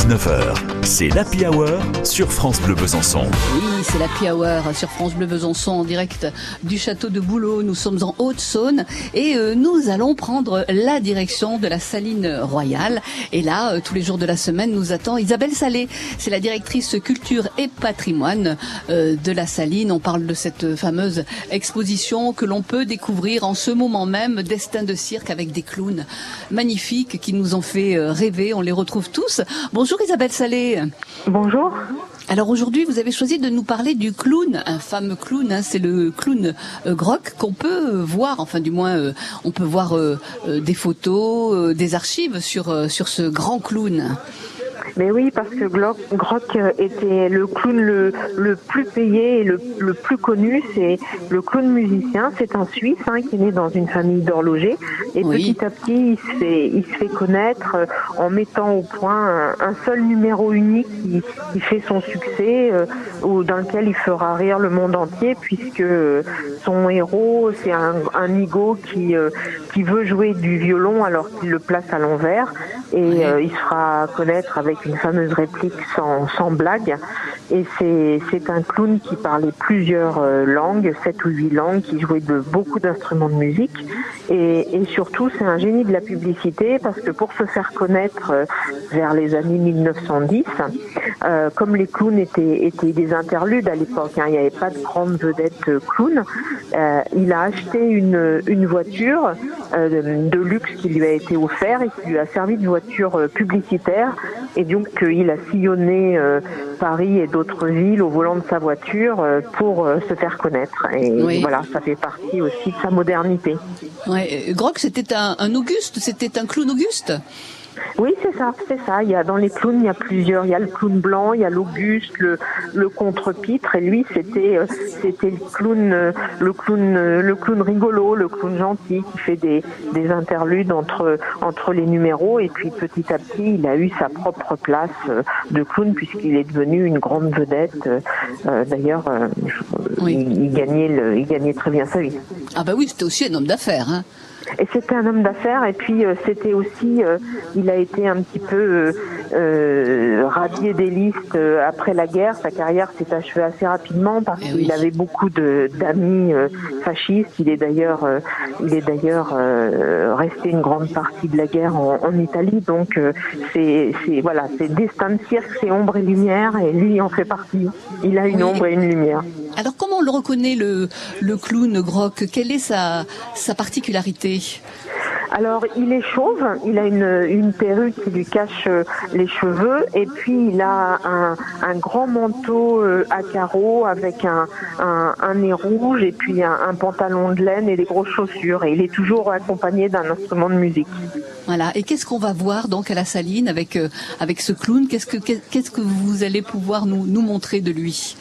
19h, c'est l'Happy Hour sur France Bleu Besançon. Oui, c'est l'Happy Hour sur France Bleu Besançon en direct du château de Boulot. Nous sommes en Haute-Saône et euh, nous allons prendre la direction de la Saline Royale. Et là, euh, tous les jours de la semaine, nous attend Isabelle Salé. C'est la directrice culture et patrimoine euh, de la Saline. On parle de cette fameuse exposition que l'on peut découvrir en ce moment même, Destin de cirque avec des clowns magnifiques qui nous ont fait rêver. On les retrouve tous. Bonjour Isabelle Salé. Bonjour. Alors aujourd'hui, vous avez choisi de nous parler du clown, un fameux clown. Hein, c'est le clown euh, Groc qu'on peut voir, enfin du moins, euh, on peut voir euh, des photos, des archives sur sur ce grand clown. Mais oui, parce que Groc était le clown le, le plus payé et le, le plus connu. C'est le clown musicien. C'est un Suisse hein, qui est né dans une famille d'horlogers. Et petit à petit, il se, fait, il se fait connaître euh, en mettant au point un, seul numéro unique qui, qui fait son succès, euh, ou dans lequel il fera rire le monde entier, puisque son héros, c'est un, un nigo qui, euh, qui veut jouer du violon alors qu'il le place à l'envers. Et il se fera connaître avec une fameuse réplique sans, sans blague. Et c'est un clown qui parlait plusieurs euh, langues, sept ou huit langues, qui jouait de beaucoup d'instruments de musique. Et, et surtout, c'est un génie de la publicité parce que pour se faire connaître euh, vers les années 1910, euh, comme les clowns étaient, étaient des interludes à l'époque, hein, il n'y avait pas de grande vedette clown, euh, il a acheté une, une voiture euh, de luxe qui lui a été offerte et qui lui a servi de voiture publicitaire. Et donc, il a sillonné Paris et d'autres villes au volant de sa voiture euh, pour euh, se faire connaître. Et voilà, ça fait partie aussi de sa modernité. Ouais. Groc, c'était un, un Auguste, c'était un clown Auguste? Oui, c'est ça, c'est ça. Il y a dans les clowns, il y a plusieurs. Il y a le clown blanc, il y a l'Auguste, le, le contre-pitre. Et lui, c'était euh, c'était le clown, euh, le clown, euh, le clown rigolo, le clown gentil qui fait des, des interludes entre entre les numéros. Et puis petit à petit, il a eu sa propre place de clown puisqu'il est devenu une grande vedette. D'ailleurs, il, il, gagnait le, il gagnait très bien sa vie. Ah bah oui, c'était aussi un homme d'affaires. Hein. Et c'était un homme d'affaires et puis euh, c'était aussi, euh, il a été un petit peu euh, radié des listes après la guerre. Sa carrière s'est achevée assez rapidement parce eh qu'il avait beaucoup d'amis fascistes. Il est d'ailleurs, il est d'ailleurs resté une grande partie de la guerre en, en Italie. Donc c'est, voilà, c'est destin de cirque, c'est ombre et lumière et lui en fait partie. Il a une ombre et une lumière. Alors comment on le reconnaît le, le clown Groc Quelle est sa, sa particularité? Alors, il est chauve, il a une, une perruque qui lui cache euh, les cheveux, et puis il a un, un grand manteau euh, à carreaux avec un, un, un nez rouge, et puis un, pantalon de laine et des grosses chaussures. Et il est toujours accompagné d'un instrument de musique. Voilà. Et qu'est-ce qu'on va voir donc à la Saline avec, euh, avec ce clown? Qu'est-ce que qu'est-ce que vous allez pouvoir nous, nous montrer de lui?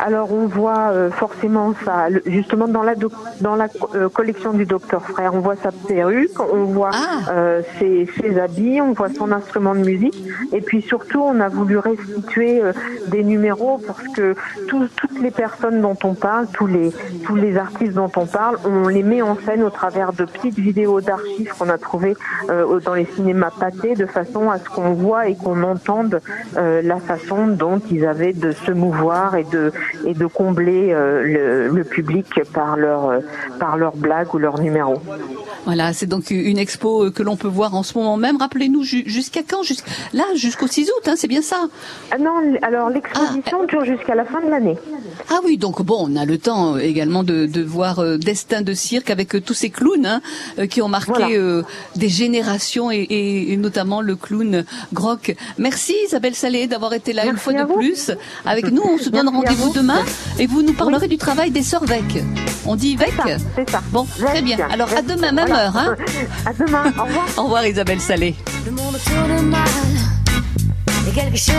Alors on voit euh, forcément ça, justement dans la dans la euh, collection du docteur Frère, on voit sa perruque, on voit ah. euh, ses, ses, habits, on voit son instrument de musique, et puis surtout on a voulu restituer des numéros parce que toutes les personnes dont on parle, tous les tous les artistes dont on parle, on les met en scène au travers de petites vidéos d'archives qu'on a trouvées dans les cinémas pâtés, de façon à ce qu'on voit et qu'on entende la façon dont ils avaient de se mouvoir et de et de combler euh, le, public par leur euh, par leur blague ou leur numéro. Voilà, c'est donc une expo euh, que l'on peut voir en ce moment même. Rappelez-nous jusqu'à quand? Là, jusqu'au 6 août, hein, c'est bien ça? Ah Non, alors l'exposition ah, dure jusqu'à la fin de l'année. Ah oui, donc bon, on a le temps également de, de voir Destin de cirque avec tous ces clowns hein, qui ont marqué des générations et, et, notamment le clown Groc. Merci Isabelle Salé d'avoir été là une fois de plus avec nous. On se donne rendez-vous demain et vous nous parlerez du travail des sœurs Vec. On dit Vec? C'est ça. Bon, très bien. Alors à demain, même heure. Hein à demain. Au revoir. Au revoir Isabelle Salé. Le monde tourne mal. Et quelque chose